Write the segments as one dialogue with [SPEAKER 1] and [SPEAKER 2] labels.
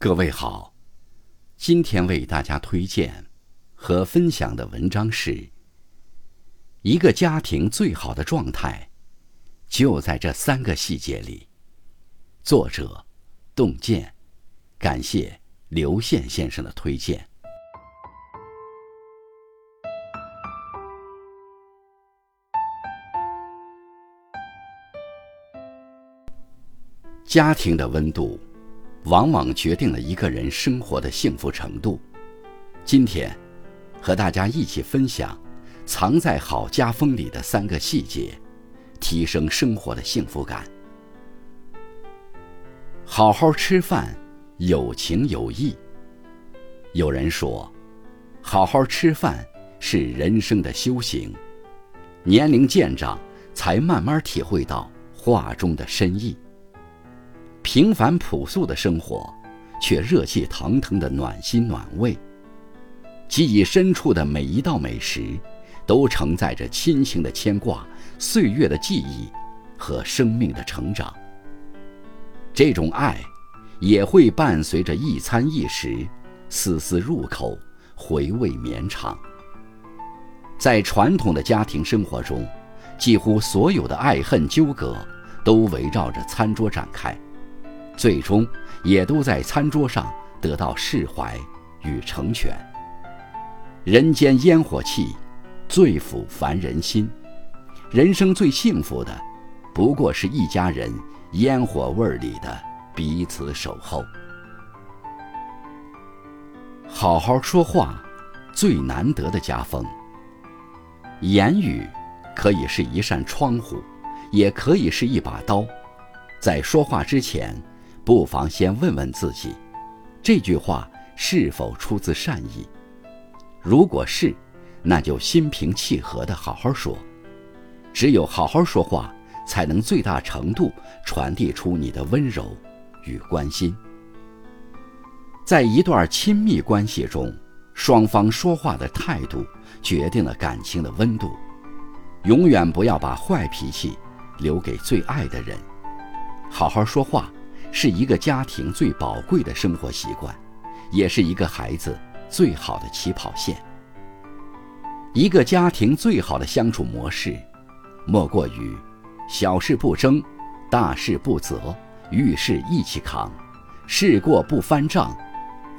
[SPEAKER 1] 各位好，今天为大家推荐和分享的文章是：一个家庭最好的状态，就在这三个细节里。作者：洞见，感谢刘宪先生的推荐。家庭的温度。往往决定了一个人生活的幸福程度。今天，和大家一起分享藏在好家风里的三个细节，提升生活的幸福感。好好吃饭，有情有义。有人说，好好吃饭是人生的修行。年龄渐长，才慢慢体会到话中的深意。平凡朴素的生活，却热气腾腾的暖心暖胃。记忆深处的每一道美食，都承载着亲情的牵挂、岁月的记忆和生命的成长。这种爱，也会伴随着一餐一食，丝丝入口，回味绵长。在传统的家庭生活中，几乎所有的爱恨纠葛，都围绕着餐桌展开。最终，也都在餐桌上得到释怀与成全。人间烟火气，最抚凡人心。人生最幸福的，不过是一家人烟火味里的彼此守候。好好说话，最难得的家风。言语可以是一扇窗户，也可以是一把刀，在说话之前。不妨先问问自己，这句话是否出自善意？如果是，那就心平气和的好好说。只有好好说话，才能最大程度传递出你的温柔与关心。在一段亲密关系中，双方说话的态度决定了感情的温度。永远不要把坏脾气留给最爱的人，好好说话。是一个家庭最宝贵的生活习惯，也是一个孩子最好的起跑线。一个家庭最好的相处模式，莫过于小事不争，大事不责，遇事一起扛，事过不翻账。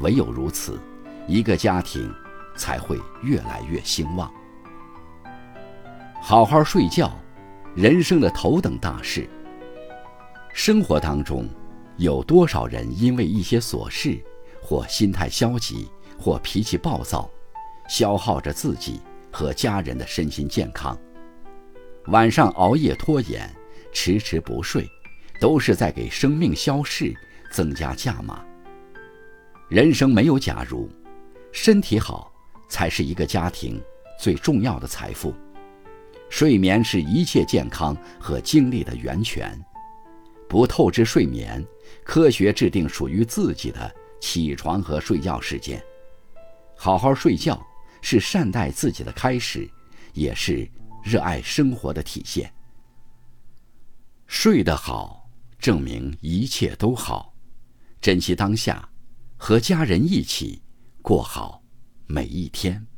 [SPEAKER 1] 唯有如此，一个家庭才会越来越兴旺。好好睡觉，人生的头等大事。生活当中。有多少人因为一些琐事，或心态消极，或脾气暴躁，消耗着自己和家人的身心健康？晚上熬夜拖延，迟迟不睡，都是在给生命消逝增加价码。人生没有假如，身体好才是一个家庭最重要的财富。睡眠是一切健康和精力的源泉。不透支睡眠，科学制定属于自己的起床和睡觉时间。好好睡觉是善待自己的开始，也是热爱生活的体现。睡得好，证明一切都好。珍惜当下，和家人一起过好每一天。